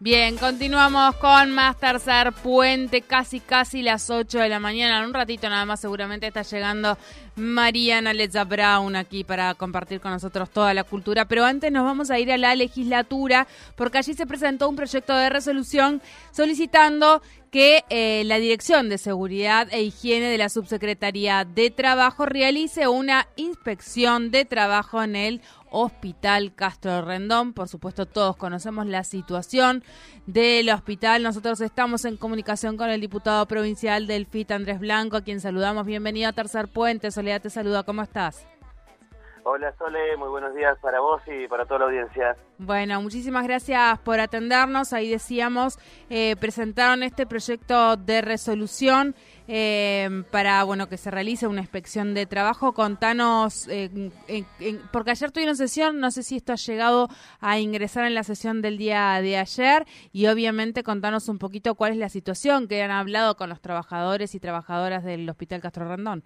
Bien, continuamos con más tercer puente, casi casi las 8 de la mañana. En un ratito nada más seguramente está llegando Mariana Leza Brown aquí para compartir con nosotros toda la cultura. Pero antes nos vamos a ir a la legislatura porque allí se presentó un proyecto de resolución solicitando que eh, la Dirección de Seguridad e Higiene de la Subsecretaría de Trabajo realice una inspección de trabajo en el Hospital Castro Rendón. Por supuesto, todos conocemos la situación del hospital. Nosotros estamos en comunicación con el diputado provincial del FIT, Andrés Blanco, a quien saludamos. Bienvenido a Tercer Puente. Soledad te saluda. ¿Cómo estás? Hola Sole, muy buenos días para vos y para toda la audiencia. Bueno, muchísimas gracias por atendernos. Ahí decíamos, eh, presentaron este proyecto de resolución eh, para bueno que se realice una inspección de trabajo. Contanos, eh, porque ayer tuvieron sesión, no sé si esto ha llegado a ingresar en la sesión del día de ayer y obviamente contanos un poquito cuál es la situación que han hablado con los trabajadores y trabajadoras del Hospital Castro Randón.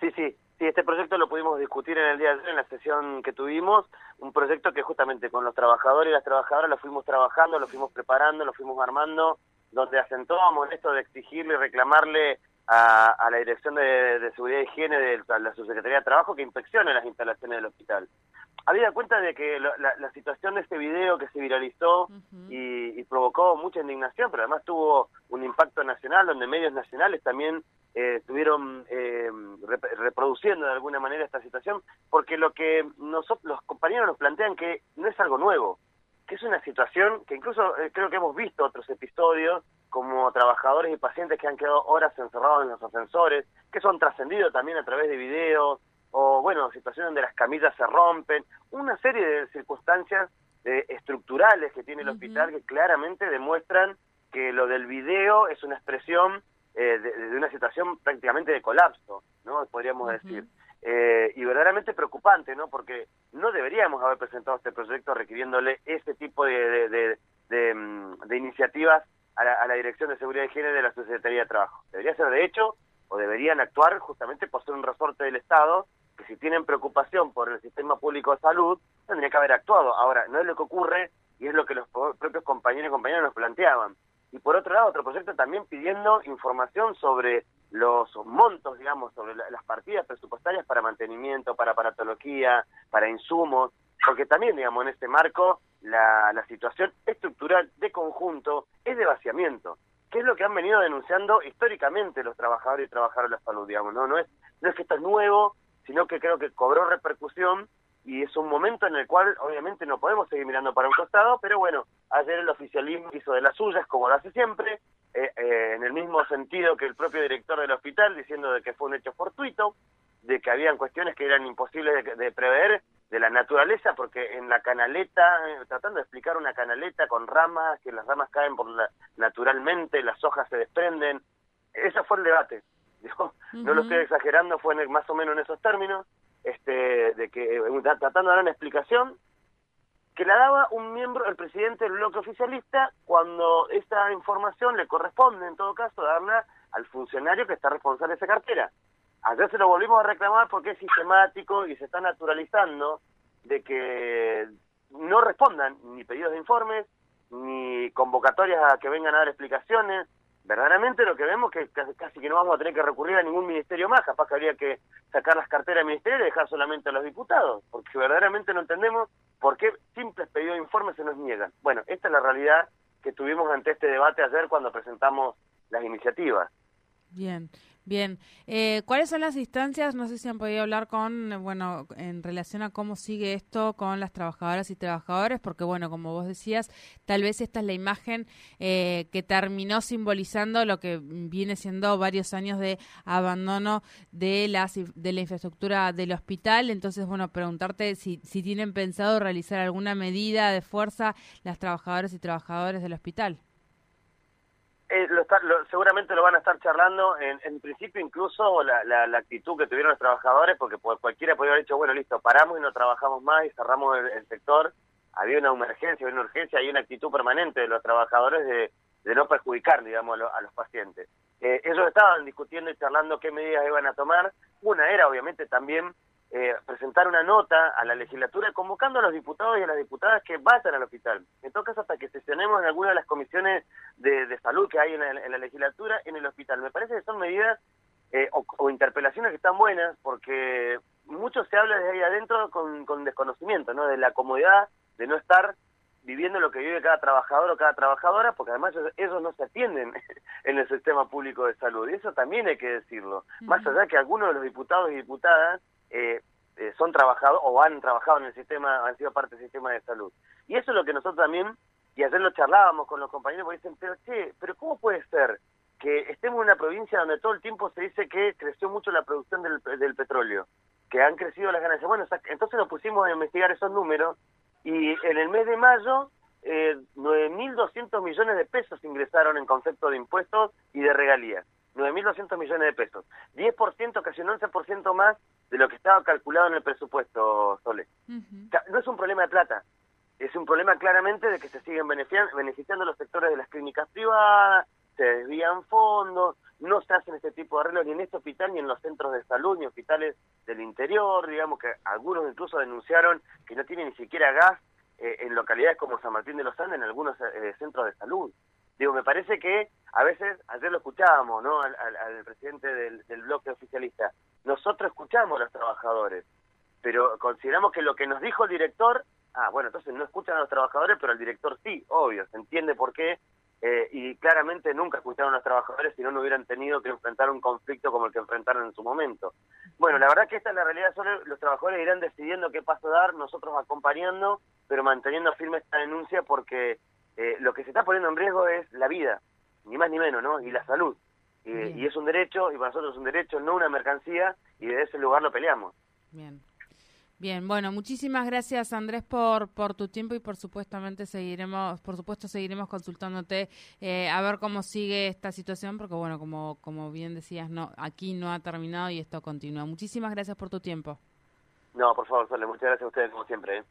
Sí, sí, Sí, este proyecto lo pudimos discutir en el día de ayer en la sesión que tuvimos, un proyecto que justamente con los trabajadores y las trabajadoras lo fuimos trabajando, lo fuimos preparando, lo fuimos armando, donde acentuábamos esto de exigirle y reclamarle a, la Dirección de, Seguridad y Higiene de la Subsecretaría de Trabajo que inspeccione las instalaciones del hospital. Había cuenta de que la, situación de este video que se viralizó y, y, provocó mucha indignación, pero además tuvo un impacto nacional, donde medios nacionales también eh, estuvieron eh, de alguna manera esta situación, porque lo que nosotros, los compañeros nos plantean que no es algo nuevo, que es una situación que incluso eh, creo que hemos visto otros episodios, como trabajadores y pacientes que han quedado horas encerrados en los ascensores, que son trascendidos también a través de videos, o bueno, situaciones donde las camillas se rompen, una serie de circunstancias estructurales que tiene el hospital que claramente demuestran que lo del video es una expresión eh, de, una situación prácticamente de colapso, ¿no? Podríamos decir. Eh, y verdaderamente preocupante, ¿no? Porque no deberíamos haber presentado este proyecto requiriéndole ese tipo de, de, de, mm, iniciativas a la, Dirección de Seguridad y Higiene de la Secretaría de Trabajo. Debería ser de hecho, o deberían actuar justamente por ser un resorte del Estado, que si tienen preocupación por el sistema público de salud, tendría que haber actuado. Ahora, no es lo que ocurre y es lo que los propios compañeros y compañeras nos planteaban y por otro lado otro proyecto también pidiendo información sobre los montos, digamos, sobre las partidas presupuestarias para mantenimiento, para aparatología, para insumos, porque también, digamos, en este marco la, la situación estructural de conjunto es de vaciamiento, que es lo que han venido denunciando históricamente los trabajadores y trabajadoras de la salud, digamos, ¿no? No es, no es que esto es nuevo, sino que creo que cobró repercusión y es un momento en el cual obviamente no podemos seguir mirando para un costado, pero bueno, ayer el oficialismo hizo de las suyas, como lo hace siempre, eh, eh, en el mismo sentido que el propio director del hospital, diciendo de que fue un hecho fortuito, de que habían cuestiones que eran imposibles de, prever, de la naturaleza, porque en la canaleta, eh, tratando de explicar una canaleta con ramas, que las ramas caen por naturalmente, las hojas se desprenden, ese fue el debate. No lo estoy exagerando, fue más o menos en esos términos este, de que eh, tratando de dar una explicación que la daba un miembro, el presidente del bloque oficialista, cuando esta información le corresponde, en todo caso, darla al funcionario que está responsable de esa cartera. Ayer se lo volvimos a reclamar porque es sistemático y se está naturalizando de que no respondan ni pedidos de informes, ni convocatorias a que vengan a dar explicaciones, verdaderamente lo que vemos es que casi que no vamos a tener que recurrir a ningún ministerio más, capaz que habría que sacar las carteras del ministerio y dejar solamente a los diputados, porque verdaderamente no entendemos por qué simples pedidos de informes se nos niegan. Bueno, esta es la realidad que tuvimos ante este debate ayer cuando presentamos las iniciativas. Bien. Bien, eh, ¿cuáles son las instancias? No sé si han podido hablar con, bueno, en relación a cómo sigue esto con las trabajadoras y trabajadores, porque bueno, como vos decías, tal vez esta es la imagen eh, que terminó simbolizando lo que viene siendo varios años de abandono de, las, de la infraestructura del hospital. Entonces, bueno, preguntarte si, si tienen pensado realizar alguna medida de fuerza las trabajadoras y trabajadores del hospital. Eh, lo, seguramente lo van a estar charlando, en, en principio incluso la, la, actitud que tuvieron los trabajadores, porque cualquiera podría haber dicho, bueno, listo, paramos y no trabajamos más y cerramos el, sector. Había una emergencia, una urgencia, hay una actitud permanente de los trabajadores de, de no perjudicar, digamos, a, los pacientes. Eh, ellos estaban discutiendo y charlando qué medidas iban a tomar. Una era, obviamente, también eh, presentar una nota a la legislatura convocando a los diputados y a las diputadas que vayan al hospital. En todo caso, hasta que sesionemos en alguna de las comisiones de, salud que hay en la, legislatura en el hospital. Me parece que son medidas eh, o, interpelaciones que están buenas porque mucho se habla desde ahí adentro con, con desconocimiento, ¿no? De la comodidad de no estar viviendo lo que vive cada trabajador o cada trabajadora, porque además ellos no se atienden en el sistema público de salud, y eso también hay que decirlo. Más allá que algunos de los diputados y diputadas eh, eh, son trabajados o han trabajado en el sistema, han sido parte del sistema de salud. Y eso es lo que nosotros también, y ayer lo charlábamos con los compañeros, porque dicen, pero che, pero ¿cómo puede ser que estemos en una provincia donde todo el tiempo se dice que creció mucho la producción del, del petróleo, que han crecido las ganancias? Bueno, entonces nos pusimos a investigar esos números y en el mes de mayo, eh, 9.200 millones de pesos ingresaron en concepto de impuestos y de regalías. 9.200 millones de pesos. 10%, casi un 11% más de lo que estaba calculado en el presupuesto, Sole. no es un problema de plata, es un problema claramente de que se siguen beneficiando los sectores de las clínicas privadas, se desvían fondos, no se hacen este tipo de arreglos ni en este hospital ni en los centros de salud ni hospitales del interior, digamos que algunos incluso denunciaron que no tienen ni siquiera gas eh, en localidades como San Martín de los Andes en algunos eh, centros de salud. Digo, me parece que a veces, ayer lo escuchábamos, ¿no? Al, presidente del, del, bloque oficialista. Nosotros escuchamos a los trabajadores, pero consideramos que lo que nos dijo el director, ah, bueno, entonces no escuchan a los trabajadores, pero el director sí, obvio, se entiende por qué eh, y claramente nunca escucharon a los trabajadores si no, no hubieran tenido que enfrentar un conflicto como el que enfrentaron en su momento. Bueno, la verdad que esta es la realidad, solo los trabajadores irán decidiendo qué paso dar, nosotros acompañando, pero manteniendo firme esta denuncia porque eh, lo que se está poniendo en riesgo es la vida, ni más ni menos, ¿no? Y la salud. y es un derecho, y para nosotros es un derecho, no una mercancía, y desde ese lugar lo peleamos. Bien. Bien, bueno, muchísimas gracias Andrés por, por tu tiempo y por supuestamente seguiremos, por supuesto seguiremos consultándote eh, a ver cómo sigue esta situación, porque bueno, como, como bien decías, no, aquí no ha terminado y esto continúa. Muchísimas gracias por tu tiempo. No, por favor, Sole, muchas gracias a ustedes como siempre. ¿eh?